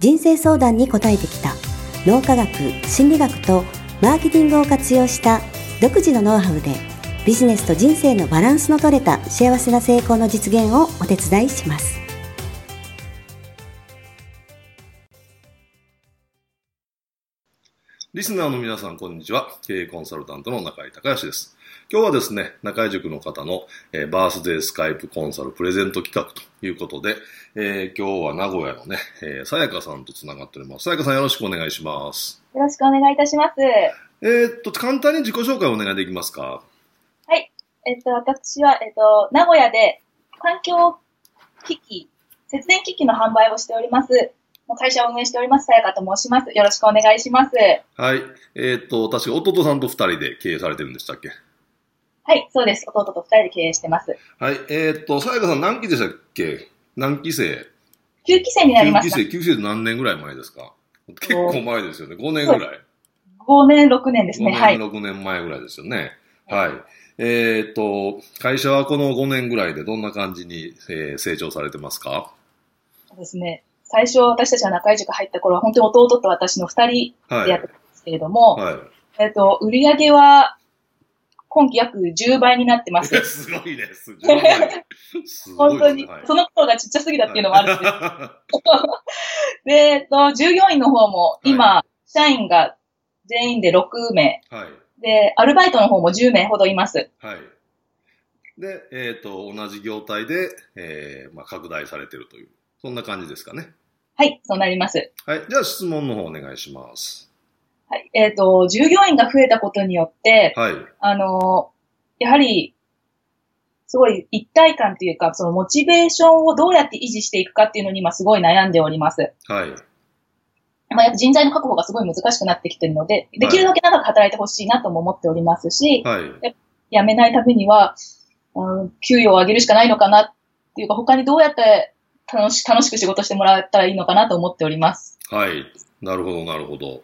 人生相談に応えてきた脳科学心理学とマーケティングを活用した独自のノウハウでビジネスと人生のバランスの取れた幸せな成功の実現をお手伝いしますリスナーの皆さん、こんにちは。経営コンサルタントの中井隆義です。今日はですね、中井塾の方の、えーバースデースカイプコンサルプレゼント企画ということで、えー今日は名古屋のね、えーさやかさんとつながっております。さやかさんよろしくお願いします。よろしくお願いいたします。えーっと、簡単に自己紹介お願いできますか？はい。えっと、私は、えっと、名古屋で環境機器、節電機器の販売をしております。会社を運営しております、さやかと申します。よろしくお願いします。はい。えーっと、確か弟さんと二人で経営されてるんでしたっけ？はい、そうです。弟と二人で経営してます。はい。えーっと、さやかさん何期でしたっけ？何期生？9期生になりま ?9 期した。生、9期生って何年ぐらい前ですか？結構前ですよね。5年ぐらい。5年、6年ですね。5はい年、。6年前ぐらいですよね。はい。えーっと、会社はこの5年ぐらいでどんな感じに、えー成長されてますか？そうですね。最初、私たちが中井塾入った頃は、本当に弟と私の二人はい。でやってたんですけれども、はい。えっと、売り上げは、今期約10倍になってます。すごいです。す本当に、はいその頃がちっちゃすぎたっていうのもあるんです で、えっと、従業員の方も今、社員が全員で6名。はい。で、アルバイトの方も10名ほどいます。はい。で、えーっと、同じ業態で、えーまあ、拡大されてるという、そんな感じですかね。はい、そうなります。はい。じゃあ質問の方お願いします。はい。えっ、と、従業員が増えたことによって、はい。あの、やはり、すごい一体感というか、そのモチベーションをどうやって維持していくかっていうのに今すごい悩んでおります。はい。まあ、やっぱ人材の確保がすごい難しくなってきてるので、できるだけ長く働いてほしいなとも思っておりますし、はい。辞めないためには、うん、給与を上げるしかないのかなっていうか、他にどうやって楽し楽しく仕事してもらったらいいのかなと思っております。はい。なるほど、なるほど。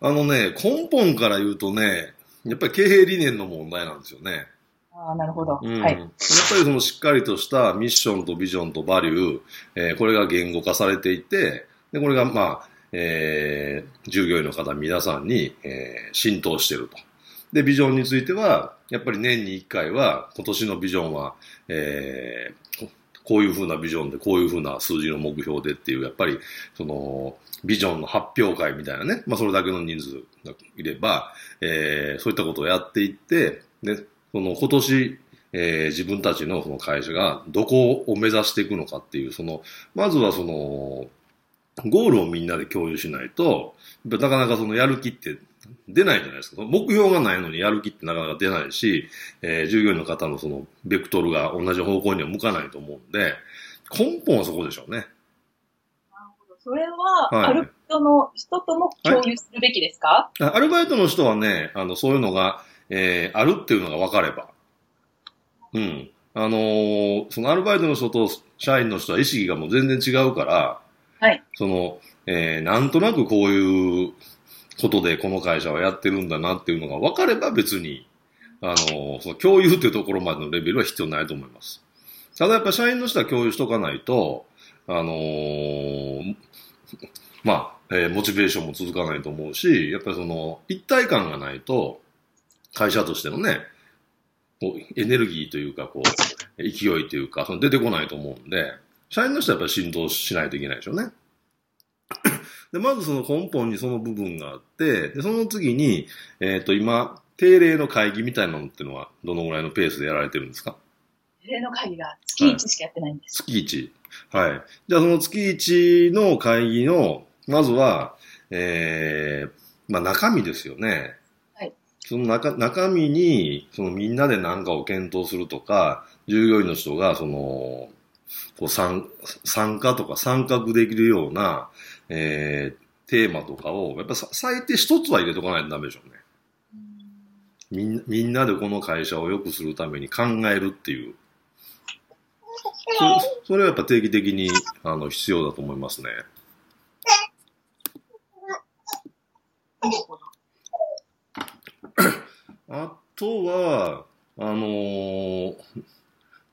あのね、根本から言うとね、やっぱり経営理念の問題なんですよね。ああ、なるほど。うん。はい。やっぱりそのしっかりとしたミッションとビジョンとバリュー、えーこれが言語化されていて、で、これがまあ、えー従業員の方皆さんに、えー浸透してると。で、ビジョンについては、やっぱり年に1回は、今年のビジョンは、えーこういう風なビジョンで、こういう風な数字の目標でっていう、やっぱり、その、ビジョンの発表会みたいなね、まあそれだけの人数がいれば、えーそういったことをやっていって、で、その今年、えー自分たちのその会社がどこを目指していくのかっていう、その、まずはその、ゴールをみんなで共有しないと、なかなかそのやる気って出ないじゃないですか。目標がないのにやる気ってなかなか出ないし、えー従業員の方のそのベクトルが同じ方向には向かないと思うんで、根本はそこでしょうね。それは、はいある人の人とも共有するべきですか、あアルバイトの人はね、あの、そういうのが、えーあるっていうのが分かれば。うん。あのーそのアルバイトの人と社員の人は意識がもう全然違うから、はい。その、えーなんとなくこういうことでこの会社はやってるんだなっていうのが分かれば別に、あのーその共有っていうところまでのレベルは必要ないと思います。ただやっぱ社員の人は共有しとかないと、あのーまあ、えーモチベーションも続かないと思うし、やっぱりその、一体感がないと、会社としてのね、こうエネルギーというか、こう、勢いというか、その出てこないと思うんで、社員の人はやっぱり浸透しないといけないでしょうね。で、まずその根本にその部分があって、で、その次に、えっ、と、今、定例の会議みたいなのっていうのは、どのぐらいのペースでやられてるんですか？例の会議が月1しかやってないんです。月1。はい。じゃあその月1の会議の、まずは、えー、まあ中身ですよね。はい。その中、中身に、そのみんなで何かを検討するとか、従業員の人が、その、こう参参加とか参画できるような、えー、テーマとかを、やっぱさ最低一つは入れとかないとダメでしょうね。みんみんなでこの会社を良くするために考えるっていう。そそれはやっぱ定期的にあの必要だと思いますね。あとは、あのー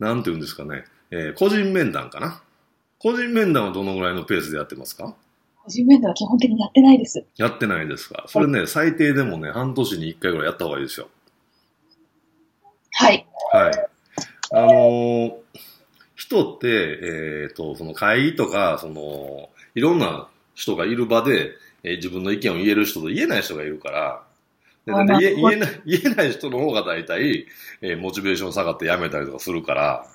なんて言うんですかね、えー個人面談かな。個人面談はどのぐらいのペースでやってますか？個人面談は基本的にやってないです。やってないですかそれね、最低でもね、半年に1回ぐらいやった方がいいですよ。はい。はい。あのー人って、えっ、と、その会議とか、その、いろんな人がいる場で、えー自分の意見を言える人と言えない人がいるから、だって言えない、言えない人の方が大体、えーモチベーション下がって辞めたりとかするから、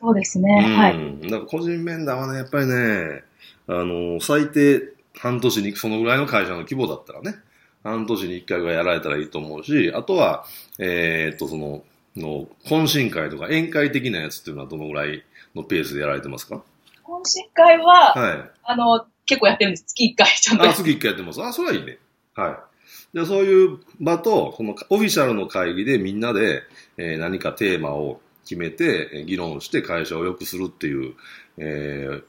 そうですね。はい。うん。だから個人面談はね、やっぱりね、あのー最低半年に、そのぐらいの会社の規模だったらね、半年に一回ぐらいやられたらいいと思うし、あとは、えーっと、その、の、懇親会とか宴会的なやつっていうのはどのぐらいのペースでやられてますか？懇親会は、はい。あの、結構やってるんです。月1回ちゃんと。あ、月一回やってます。あ、それはいいね。はい。で、そういう場と、そのオフィシャルの会議でみんなで、えー何かテーマを決めて、議論して会社を良くするっていう、えー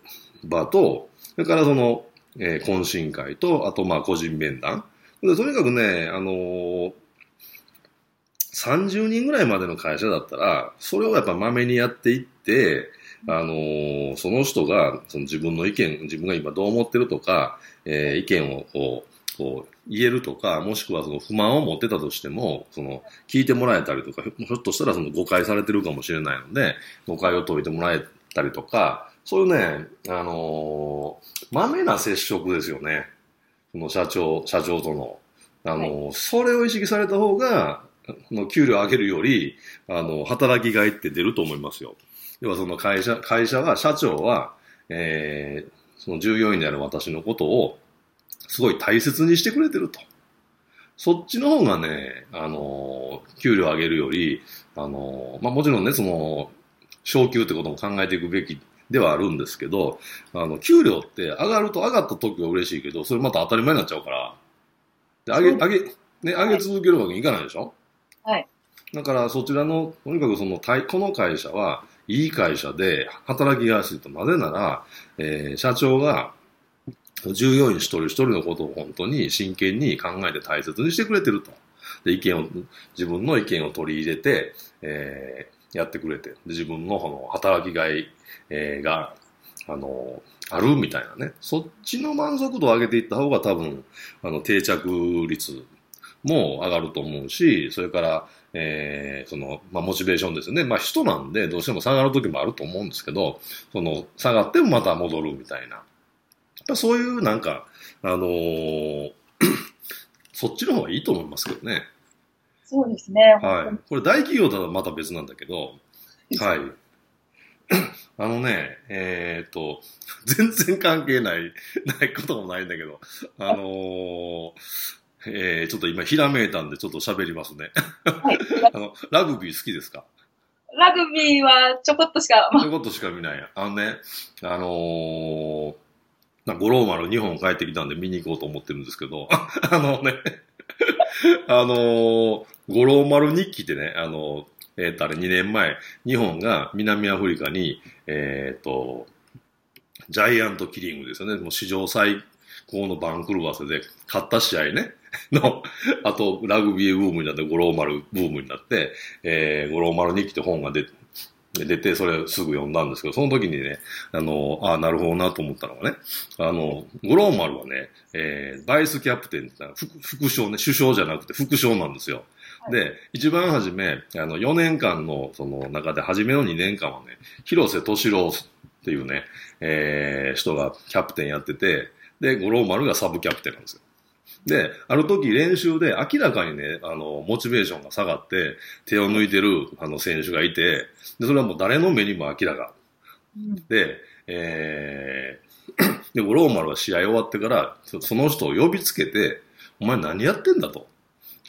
場と、それからその、えー懇親会と、あとまあ個人面談。でとにかくね、あのー30人ぐらいまでの会社だったら、それをやっぱまめにやっていって、あのーその人がその自分の意見、自分が今どう思ってるとか、えー意見をこう、こう言えるとか、もしくはその不満を持ってたとしても、その聞いてもらえたりとか、ひょっとしたらその誤解されてるかもしれないので、誤解を解いてもらえたりとか、そういうね、あのー、まめな接触ですよね。その社長、社長との。あのーそれを意識された方が、あの給料上げるより、あの、働きがいって出ると思いますよ。要はその会社、会社は、社長は、えーその従業員である私のことを、すごい大切にしてくれてると。そっちの方がね、あの、給料上げるより、あの、まあ、もちろんね、その、昇給ってことも考えていくべきではあるんですけど、あの、給料って上がると上がった時は嬉しいけど、それまた当たり前になっちゃうから、で、上げ、上げ、ね、上げ続けるわけにいかないでしょ？はい。だからそちらの、とにかくその、対この会社は、いい会社で働きやすいと。なぜなら、えー社長が、従業員一人一人のことを本当に真剣に考えて大切にしてくれてると。で、意見を、自分の意見を取り入れて、えーやってくれて、で自分のこの働きがい、えーが、あの、あるみたいなね。そっちの満足度を上げていった方が多分、あの、定着率も上がると思うし、それから、えーその、まあ、モチベーションですよね。まあ、人なんでどうしても下がる時もあると思うんですけど、その、下がってもまた戻るみたいな。やっぱそういうなんか、あのー そっちの方がいいと思いますけどね。そうですね。はい。これ大企業だとまた別なんだけど、はい。あのね、えーっと、全然関係ない、ないこともないんだけど、あのーえー、ちょっと今ひらめいたんでちょっと喋りますね。はい。あの、ラグビー好きですか？ラグビーはちょこっとしか、まそういうことしか見ないや。あのね、あのー、な五郎丸2本帰ってきたんで見に行こうと思ってるんですけど、あのね、あのー、五郎丸日記ってね、あのー、えっ、と、あれ2年前、日本が南アフリカに、えっ、と、ジャイアントキリングですよね。もう史上最高の番狂わせで、勝った試合ね。の、あと、ラグビーブームになって、五郎丸ブームになって、えー、五郎丸日記って本が出て、出て、それすぐ読んだんですけど、その時にね、あの、ああ、なるほどなと思ったのがね、あの、五郎丸はね、えー、バイスキャプテンってのは副副将ね、首相じゃなくて副将なんですよ。はいで、一番初め、あの、4年間の、その中で、初めの2年間はね、広瀬敏郎っていうね、えー、人がキャプテンやってて、で、五郎丸がサブキャプテンなんですよ。で、ある時練習で明らかにね、あの、モチベーションが下がって、手を抜いてる、あの、選手がいて、で、それはもう誰の目にも明らか。うんで、えー、で、五郎丸は試合終わってから、そその人を呼びつけて、お前何やってんだと。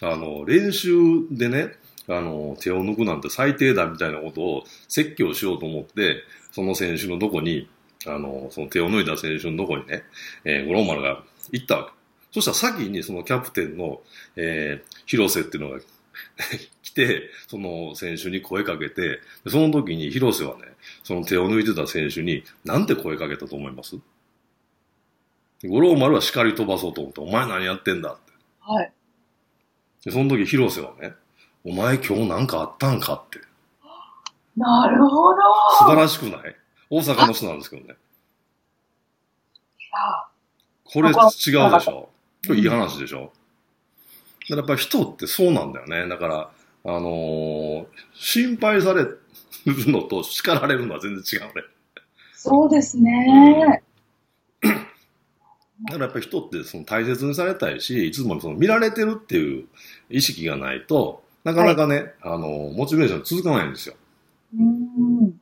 あの、練習でね、あの、手を抜くなんて最低だみたいなことを説教しようと思って、その選手のどこに、あの、その手を抜いた選手のどこにね、えー、五郎丸が行ったわけ。そしたら先にそのキャプテンの、えー、広瀬っていうのが 来て、その選手に声かけて、その時に広瀬はね、その手を抜いてた選手に、なんて声かけたと思います？五郎丸は叱り飛ばそうと思って、お前何やってんだ？って。はい。で、その時広瀬はね、お前今日なんかあったんか？って。なるほど。素晴らしくない？大阪の人なんですけどね。いやこれ違うでしょこれいい話でしょ、うん、やっぱり人ってそうなんだよね。だから、あのー、心配されるのと叱られるのは全然違うね。そうですね。だからやっぱり人ってその大切にされたいし、いつもその見られてるっていう意識がないと、なかなかね、はい、あの、モチベーション続かないんですよ。うん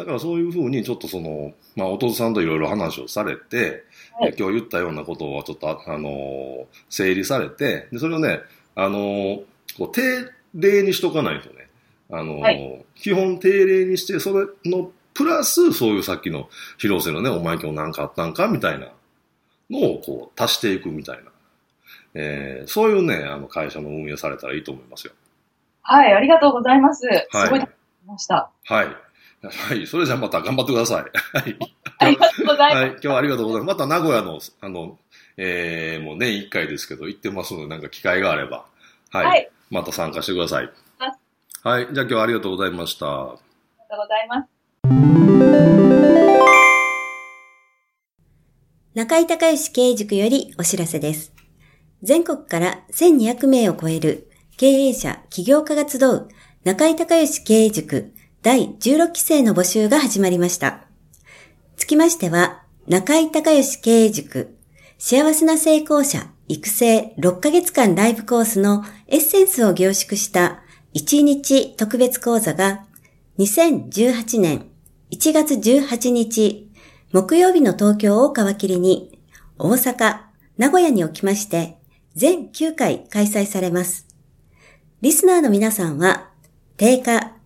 だからそういうふうにちょっとその、まあ、弟さんといろいろ話をされて、はい、今日言ったようなことをちょっと、あの整理されて、で、それをね、あのこう、定例にしとかないとね、あの、はい、基本定例にして、それの、プラス、そういうさっきの広瀬のね、お前今日何かあったんかみたいなのをこう足していくみたいな。えー、そういうね、あの会社の運営されたらいいと思いますよ。はい、ありがとうございます。はい、すごいました。はい。はい。それじゃあまた頑張ってください。はい。ありがとうございます。はい。今日はありがとうございます。また名古屋の、あの、えー、もう年1回ですけど、行ってますので、なんか機会があれば、はい。はい、また参加してください。はい。じゃあ今日はありがとうございました。ありがとうございます。中井隆義経営塾よりお知らせです。全国から1200名を超える経営者、起業家が集う中井隆義経営塾第16期生の募集が始まりました。つきましては、中井隆義経営塾幸せな成功者育成6ヶ月間ライブコースのエッセンスを凝縮した1日特別講座が2018年1月18日木曜日の東京を皮切りに大阪、名古屋におきまして全9回開催されます。リスナーの皆さんは定価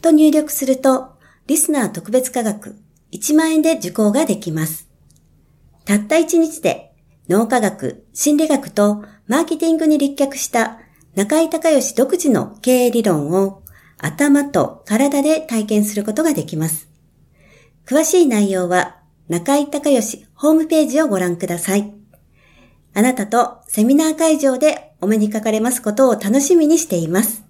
と入力すると、リスナー特別価格1万円で受講ができます。たった1日で脳科学、心理学とマーケティングに立脚した中井隆義独自の経営理論を頭と体で体験することができます。詳しい内容は中井隆義ホームページをご覧ください。あなたとセミナー会場でお目にかかれますことを楽しみにしています。